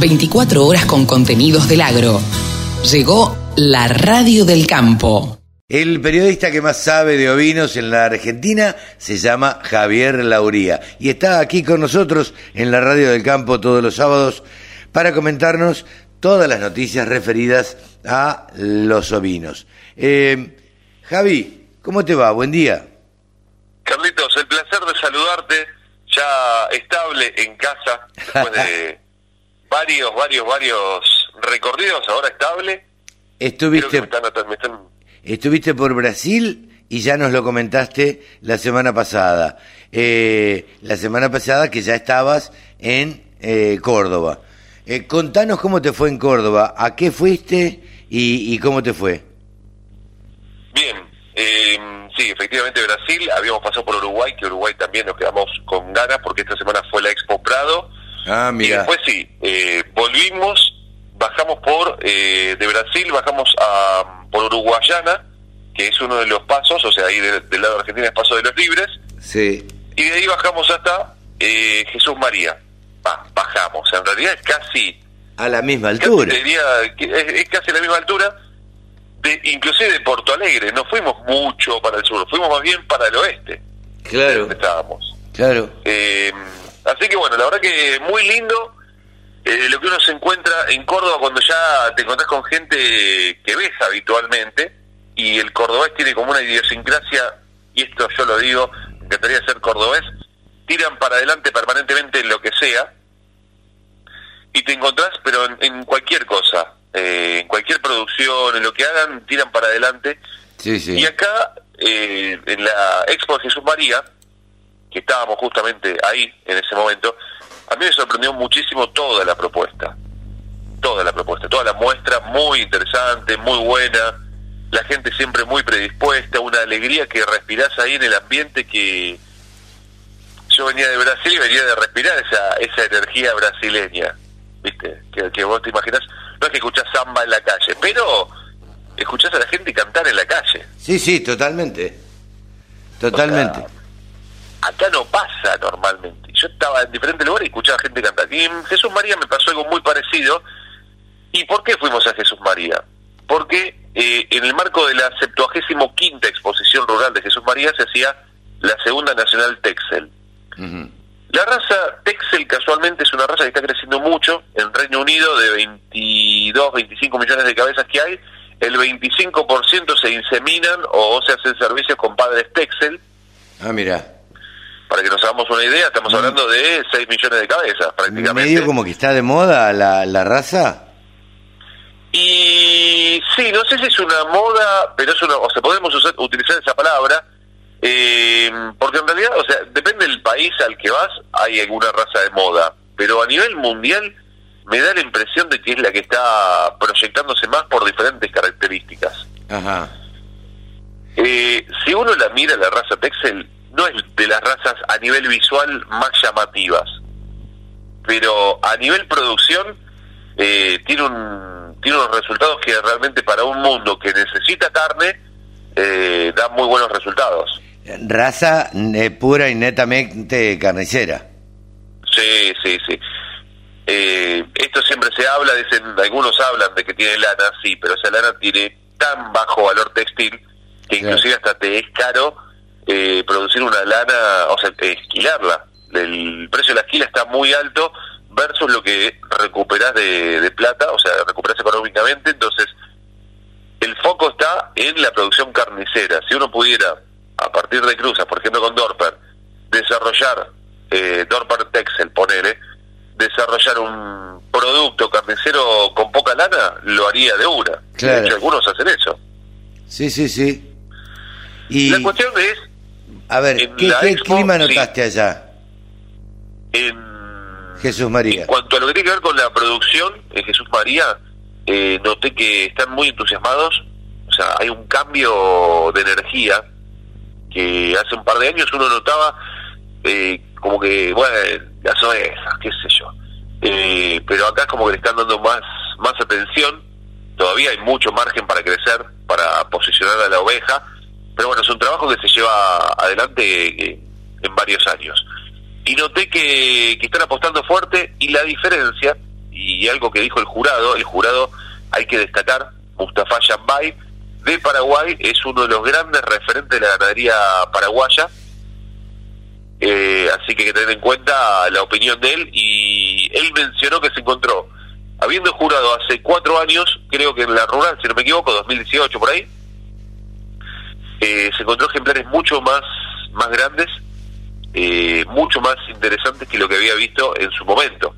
24 horas con contenidos del agro. Llegó la radio del campo. El periodista que más sabe de ovinos en la Argentina se llama Javier Lauría y está aquí con nosotros en la radio del campo todos los sábados para comentarnos todas las noticias referidas a los ovinos. Eh, Javi, ¿cómo te va? Buen día. Carlitos, el placer de saludarte, ya estable en casa, después de varios, varios, varios recorridos, ahora estable. Estuviste, estuviste por Brasil y ya nos lo comentaste la semana pasada. Eh, la semana pasada que ya estabas en eh, Córdoba. Eh, contanos cómo te fue en Córdoba, a qué fuiste y, cómo te fue. Bien, eh, sí, efectivamente Brasil, habíamos pasado por Uruguay, que Uruguay también nos quedamos con ganas porque esta semana fue la Expo Prado. Ah, mira. Y después sí, eh, volvimos, bajamos por, eh, de Brasil, bajamos a, por Uruguayana, que es uno de los pasos, o sea, ahí del lado de Argentina es Paso de los Libres. Sí. Y de ahí bajamos hasta eh, Jesús María. bajamos, en realidad es casi... A la misma altura. es, casi a la misma altura, de, inclusive de Porto Alegre, no fuimos mucho para el sur, fuimos más bien para el oeste. Claro. Estábamos. Claro. Eh, así que bueno, la verdad que muy lindo eh, lo que uno se encuentra en Córdoba cuando ya te encontrás con gente que ves habitualmente y el cordobés tiene como una idiosincrasia, y esto yo lo digo, me encantaría ser cordobés, tiran para adelante permanentemente en lo que sea y te encontrás, pero en, cualquier cosa, eh, en cualquier producción, en lo que hagan, tiran para adelante. Y acá, eh, en la Expo de Jesús María, que estábamos justamente ahí en ese momento, a mí me sorprendió muchísimo toda la propuesta, toda la propuesta, toda la muestra muy interesante, muy buena, la gente siempre muy predispuesta, una alegría que respirás ahí en el ambiente que yo venía de Brasil y venía de respirar esa, esa energía brasileña, ¿viste? Que, vos te imaginas, no es que escuchás samba en la calle, pero escuchás a la gente cantar en la calle. Sí, sí, totalmente. Totalmente. Acá no pasa normalmente yo estaba en diferentes lugares y escuchaba gente cantar. Y en Jesús María me pasó algo muy parecido. ¿Y por qué fuimos a Jesús María? Porque eh, en el marco de la 75 quinta exposición rural de Jesús María se hacía la segunda nacional Texel. La raza Texel casualmente es una raza que está creciendo mucho en Reino Unido de 22, 25 millones de cabezas que hay. El 25% se inseminan o se hacen servicios con padres Texel. Ah, mira para que nos hagamos una idea, estamos mm. hablando de 6 millones de cabezas prácticamente. ¿Medio como que está de moda la, la raza? Y sí, no sé si es una moda, pero es una, o sea, podemos utilizar esa palabra, eh, porque en realidad, o sea, depende del país al que vas, hay alguna raza de moda, pero a nivel mundial me da la impresión de que es la que está proyectándose más por diferentes características. Ajá. Eh, si uno la mira, la raza Texel, no es de las razas a nivel visual más llamativas, pero a nivel producción eh, tiene, un, tiene unos resultados que realmente para un mundo que necesita carne eh, da muy buenos resultados. Raza eh, pura y netamente carnicera. Sí, sí, sí. Eh, esto siempre se habla, dicen, algunos hablan de que tiene lana, sí, pero esa lana tiene tan bajo valor textil que inclusive hasta te es caro eh, producir una lana, o sea, esquilarla. El precio de la esquila está muy alto versus lo que recuperas de, plata, o sea, recuperas económicamente. Entonces, el foco está en la producción carnicera. Si uno pudiera, a partir de cruzas, por ejemplo con Dorper, desarrollar, eh, Dorper Texel, ponele, desarrollar un producto carnicero con poca lana, lo haría de una. De hecho, algunos hacen eso. Sí, sí, sí. Y... La cuestión es a ver, ¿qué, clima notaste allá? En Jesús María. En cuanto a lo que tiene que ver con la producción en Jesús María, eh, noté que están muy entusiasmados. O sea, hay un cambio de energía que hace un par de años uno notaba eh, como que, bueno, las ovejas, qué sé yo. Eh, pero acá es como que le están dando más, más atención. Todavía hay mucho margen para crecer, para posicionar a la oveja pero bueno, es un trabajo que se lleva adelante en varios años. Y noté que, están apostando fuerte y la diferencia y algo que dijo el jurado, el jurado hay que destacar, Mustafa Yambay de Paraguay es uno de los grandes referentes de la ganadería paraguaya, eh, así que hay que tener en cuenta la opinión de él y él mencionó que se encontró, habiendo jurado hace cuatro años, creo que en la rural, si no me equivoco, 2018 por ahí, eh, se encontró ejemplares mucho más, más grandes, eh, mucho más interesantes que lo que había visto en su momento.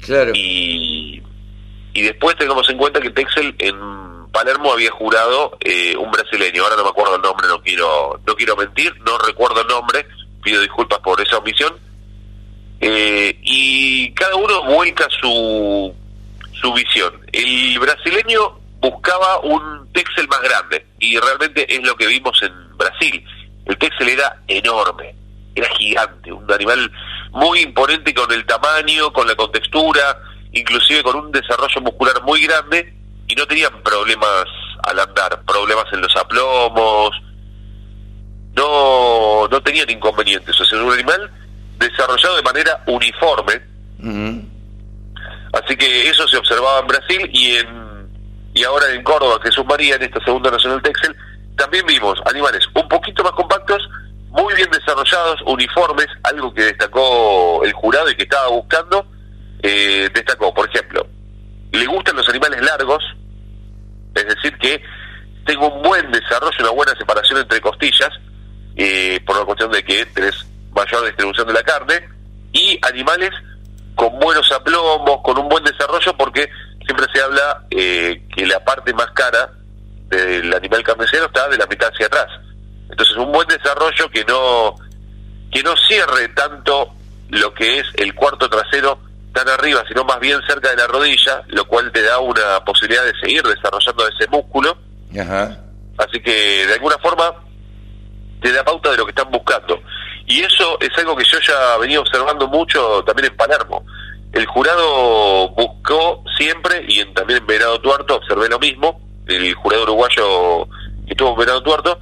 Claro. Y, y después tengamos en cuenta que Texel en Palermo había jurado eh, un brasileño, ahora no me acuerdo el nombre, no quiero, no quiero mentir, no recuerdo el nombre, pido disculpas por esa omisión. Eh, y cada uno vuelca su, su visión. El brasileño buscaba un Texel más grande y realmente es lo que vimos en Brasil. El Texel era enorme, era gigante, un animal muy imponente con el tamaño, con la contextura, inclusive con un desarrollo muscular muy grande y no tenían problemas al andar, problemas en los aplomos, no, no tenían inconvenientes. O sea, era un animal desarrollado de manera uniforme. Así que eso se observaba en Brasil y en y ahora en Córdoba, Jesús María, en esta segunda Nacional Texel, también vimos animales un poquito más compactos, muy bien desarrollados, uniformes, algo que destacó el jurado y que estaba buscando, eh, destacó, por ejemplo, le gustan los animales largos, es decir, que tengo un buen desarrollo, una buena separación entre costillas, eh, por la cuestión de que tenés mayor distribución de la carne, y animales con buenos aplomos, con un buen desarrollo, porque siempre se habla eh, que la parte más cara del animal carnicero está de la mitad hacia atrás. Entonces, un buen desarrollo que no que no cierre tanto lo que es el cuarto trasero tan arriba, sino más bien cerca de la rodilla, lo cual te da una posibilidad de seguir desarrollando ese músculo. Así que, de alguna forma, te da pauta de lo que están buscando. Y eso es algo que yo ya venía observando mucho también en Palermo. El jurado buscó siempre, y en, también en Venado Tuerto observé lo mismo, el jurado uruguayo que estuvo en Venado Tuerto,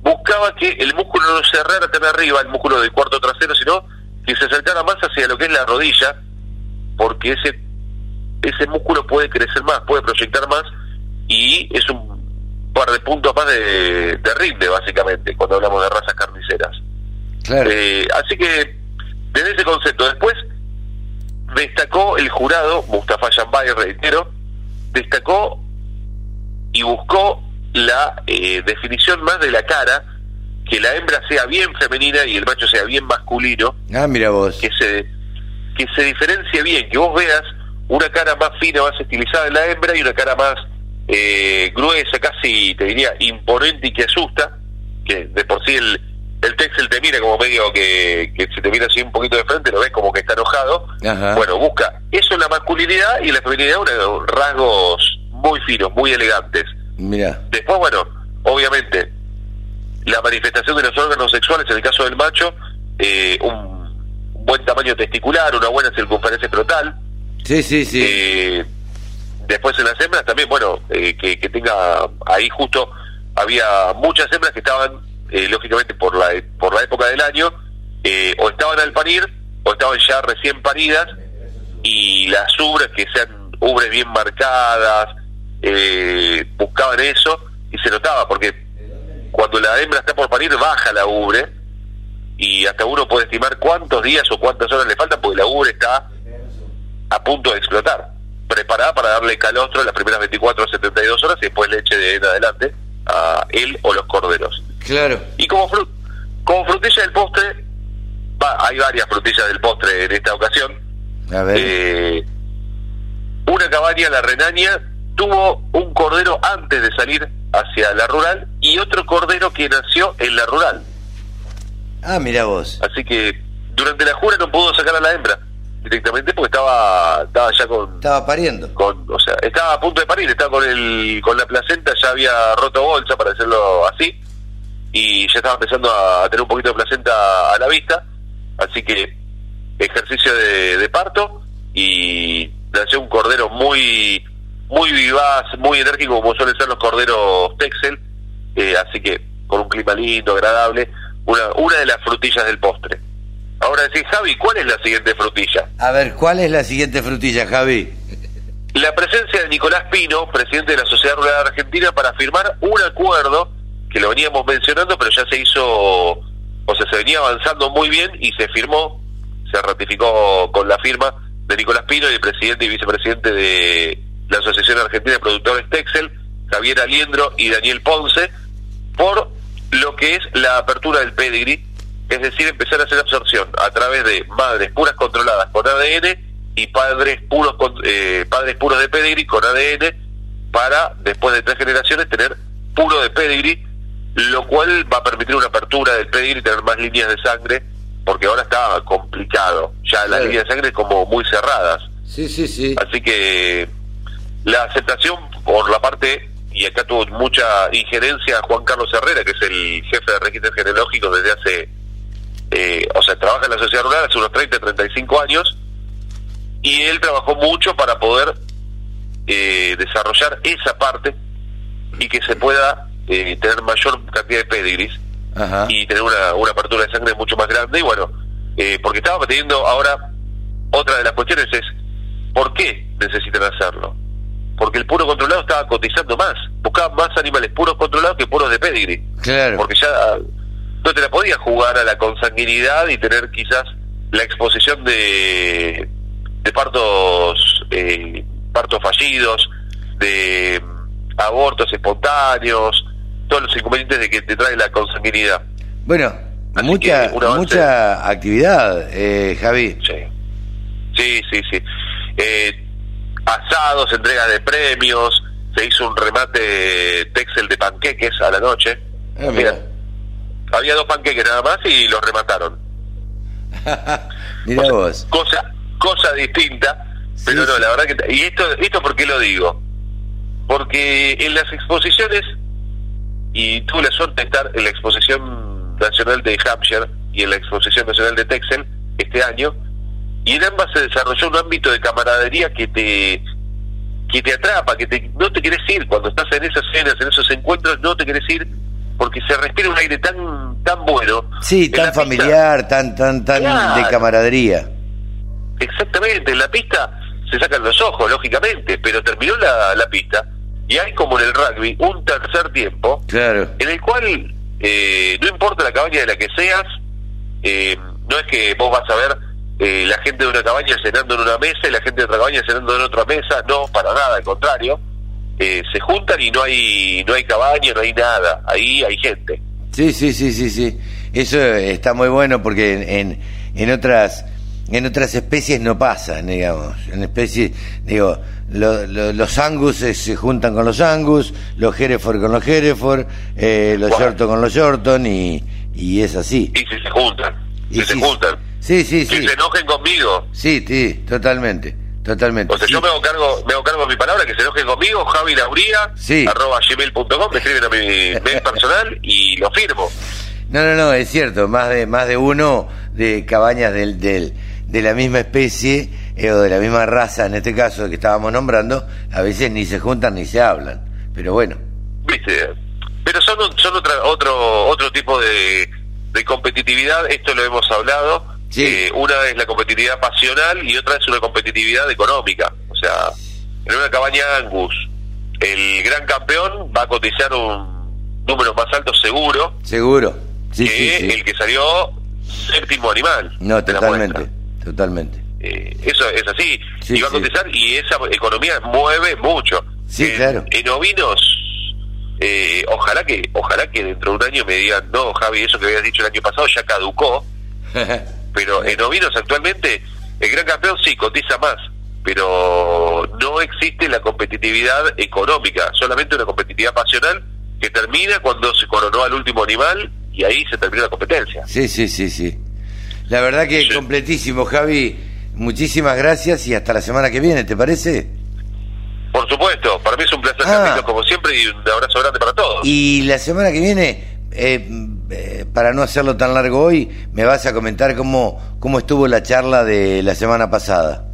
buscaba que el músculo no cerrara tan arriba, el músculo del cuarto trasero, sino que se acercara más hacia lo que es la rodilla, porque ese ese músculo puede crecer más, puede proyectar más, y es un par de puntos más de, de rinde, básicamente, cuando hablamos de razas carniceras. Eh, así que, desde ese concepto, después destacó el jurado, Mustafa Yambay, reitero, destacó y buscó la eh, definición más de la cara, que la hembra sea bien femenina y el macho sea bien masculino. Ah, mira vos. Que se, que se diferencie bien, que vos veas una cara más fina, más estilizada en la hembra y una cara más eh, gruesa, casi te diría imponente y que asusta, que de por sí el, el Texel te mira como medio que, que se te mira así un poquito de frente, lo ves como que está enojado. Bueno, busca eso en la masculinidad y la feminidad, unos rasgos muy finos, muy elegantes. Mira. Después, bueno, obviamente, la manifestación de los órganos sexuales, en el caso del macho, eh, un buen tamaño testicular, una buena circunferencia escrotal. Sí, sí, sí. Eh, después en las hembras también, bueno, eh, que, que tenga ahí justo, había muchas hembras que estaban eh, lógicamente por la, por la época del año, eh, o estaban al parir o estaban ya recién paridas y las ubres que sean ubres bien marcadas, eh, buscaban eso y se notaba porque cuando la hembra está por parir baja la ubre y hasta uno puede estimar cuántos días o cuántas horas le faltan porque la ubre está a punto de explotar, preparada para darle calostro las primeras 24 o 72 horas y después leche de en adelante a él o los corderos. Claro. Y como, como frutilla del postre, hay varias frutillas del postre en esta ocasión. A ver. Eh, una cabaña, la Renania, tuvo un cordero antes de salir hacia la rural y otro cordero que nació en la rural. Ah, mira vos. Así que durante la jura no pudo sacar a la hembra directamente porque estaba estaba ya con estaba pariendo con o sea estaba a punto de parir estaba con el con la placenta ya había roto bolsa para decirlo así y ya estaba empezando a tener un poquito de placenta a la vista, así que ejercicio de, parto y nació un cordero muy muy vivaz, muy enérgico como suelen ser los corderos Texel, eh, así que con un clima lindo, agradable, una, una de las frutillas del postre. Ahora decís, Javi, ¿cuál es la siguiente frutilla? A ver, ¿cuál es la siguiente frutilla, Javi? La presencia de Nicolás Pino, presidente de la Sociedad Rural Argentina, para firmar un acuerdo que lo veníamos mencionando, pero ya se hizo, o sea, se venía avanzando muy bien y se firmó, se ratificó con la firma de Nicolás Pino y el presidente y vicepresidente de la Asociación Argentina de Productores Texel, Javier Aliendro y Daniel Ponce, por lo que es la apertura del pedigree, es decir, empezar a hacer absorción a través de madres puras controladas con ADN y padres puros eh, padres puros de pedigree con ADN para después de tres generaciones tener puro de pedigree, lo cual va a permitir una apertura del pedigree y tener más líneas de sangre, porque ahora está complicado, ya las líneas de sangre como muy cerradas. Sí, sí, sí. Así que la aceptación por la parte y acá tuvo mucha injerencia Juan Carlos Herrera, que es el jefe de registros genealógicos desde hace, eh, o sea, trabaja en la sociedad rural hace unos 30, 35 años, y él trabajó mucho para poder eh, desarrollar esa parte y que se pueda eh, tener mayor cantidad de pedigris y tener una, una apertura de sangre mucho más grande. Y bueno, porque estaba teniendo ahora, otra de las cuestiones es, ¿por qué necesitan hacerlo? porque el puro controlado estaba cotizando más, buscaban más animales puros controlados que puros de pedigree. Claro. Porque ya no te la podías jugar a la consanguinidad y tener quizás la exposición de, de partos eh, partos fallidos, de abortos espontáneos, todos los inconvenientes de que te trae la consanguinidad. Bueno, mucha mucha actividad, eh, Javi. Sí, sí, sí. sí. Eh, asados, entregas de premios, se hizo un remate Texel de panqueques a la noche. Ah, mira. había dos panqueques nada más y los remataron. mira vos. Cosa, cosa distinta, pero no, la verdad que... ¿Y esto, esto por qué lo digo? Porque en las exposiciones, y tuve la suerte de estar en la exposición nacional de Hampshire y en la exposición nacional de Texel este año, y en ambas se desarrolló un ámbito de camaradería que te que te atrapa, que te, no te quieres ir cuando estás en esas cenas, en esos encuentros, no te quieres ir porque se respira un aire tan tan bueno. Sí, tan familiar, tan tan tan de camaradería. Exactamente, en la pista se sacan los ojos, lógicamente, pero terminó la, la pista y hay como en el rugby un tercer tiempo claro. en el cual eh, no importa la cabaña de la que seas, eh, no es que vos vas a ver eh, la gente de una cabaña cenando en una mesa y la gente de otra cabaña cenando en otra mesa, no, para nada, al contrario, eh, se juntan y no hay no hay cabaña, no hay nada, ahí hay gente. Sí, sí, sí, sí, sí, eso está muy bueno porque en, en otras en otras especies no pasa, digamos, en especies, digo, los angus se juntan con los angus, los hereford con los hereford, eh, los shorton con los shorton y, y es así. Y si se juntan, y si se juntan. Sí, sí, sí. Que se enojen conmigo. Sí, sí, totalmente. Totalmente. O sea, yo me hago cargo, me hago cargo de mi palabra, que se enojen conmigo, Javi Lauría, sí. arroba gmail.com, me escriben a mi mail personal y lo firmo. No, no, no, es cierto, más de más de uno de cabañas del, del, de la misma especie eh, o de la misma raza, en este caso que estábamos nombrando, a veces ni se juntan ni se hablan, pero bueno. Viste, pero son, son otra, otro, otro tipo de, de competitividad, esto lo hemos hablado, eh, una es la competitividad pasional y otra es una competitividad económica. O sea, en una cabaña Angus, el gran campeón va a cotizar un número más alto seguro. Seguro. Sí, que el que salió séptimo animal. No, totalmente. Totalmente. Eh, eso es así. y va a cotizar y esa economía mueve mucho. Sí, claro. En ovinos, eh, ojalá que ojalá que dentro de un año me digan, no, Javi, eso que habías dicho el año pasado ya caducó. pero en ovinos actualmente el gran campeón sí cotiza más, pero no existe la competitividad económica, solamente una competitividad pasional que termina cuando se coronó al último animal y ahí se termina la competencia. Sí, sí, sí, sí. La verdad que completísimo, Javi. Muchísimas gracias y hasta la semana que viene, ¿te parece? Por supuesto, para mí es un placer, ah. como siempre, y un abrazo grande para todos. Y la semana que viene, eh, eh, para no hacerlo tan largo hoy, me vas a comentar cómo, cómo estuvo la charla de la semana pasada.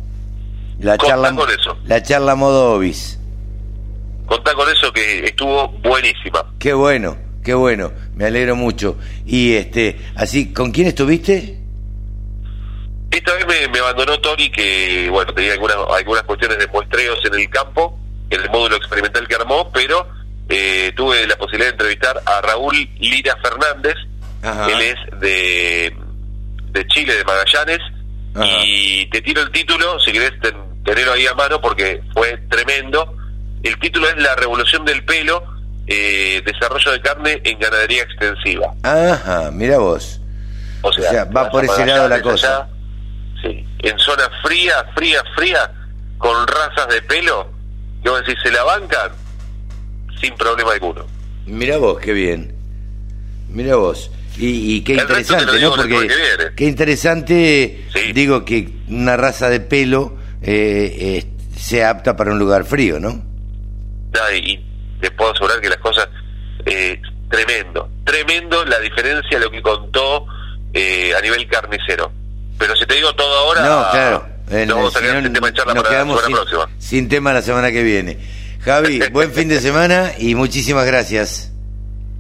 La charla, con eso. La charla modo Obis. Contá con eso que estuvo buenísima. Qué bueno, qué bueno, me alegro mucho. Y este, así, ¿con quién estuviste? Esta vez me, me abandonó Tony, que bueno, tenía algunas, algunas cuestiones de muestreos en el campo, en el módulo experimental que armó, pero eh, tuve la posibilidad de entrevistar a Raúl Lira Fernández, Ajá. él es de, de Chile, de Magallanes, Ajá. y te tiro el título, si querés ten- tenerlo ahí a mano, porque fue tremendo. El título es La revolución del pelo, eh, desarrollo de carne en ganadería extensiva. Ajá, mira vos. O sea, O sea, va por ese lado la cosa. allá, en zona fría, fría, fría, con razas de pelo, que vos decís, se la bancan sin problema alguno. Mira vos, qué bien. Mira vos. Y, y qué El interesante, ¿no? Porque qué interesante, Sí. digo que una raza de pelo eh, eh, sea apta para un lugar frío, ¿no? Y te puedo asegurar que las cosas, eh, tremendo, tremendo la diferencia de lo que contó eh, a nivel carnicero. Pero si te digo todo ahora, no, claro. Nos vamos a quedar sin tema de charla nos para la quedamos semana sin, próxima. sin tema la semana que viene. Javi, buen fin de semana y muchísimas gracias.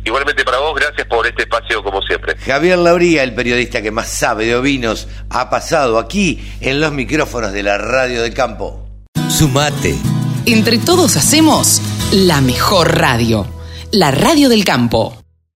Igualmente para vos, gracias por este espacio como siempre. Javier Lauría, el periodista que más sabe de ovinos, ha pasado aquí en los micrófonos de la radio del campo. Sumate. Entre todos hacemos la mejor radio, la radio del campo.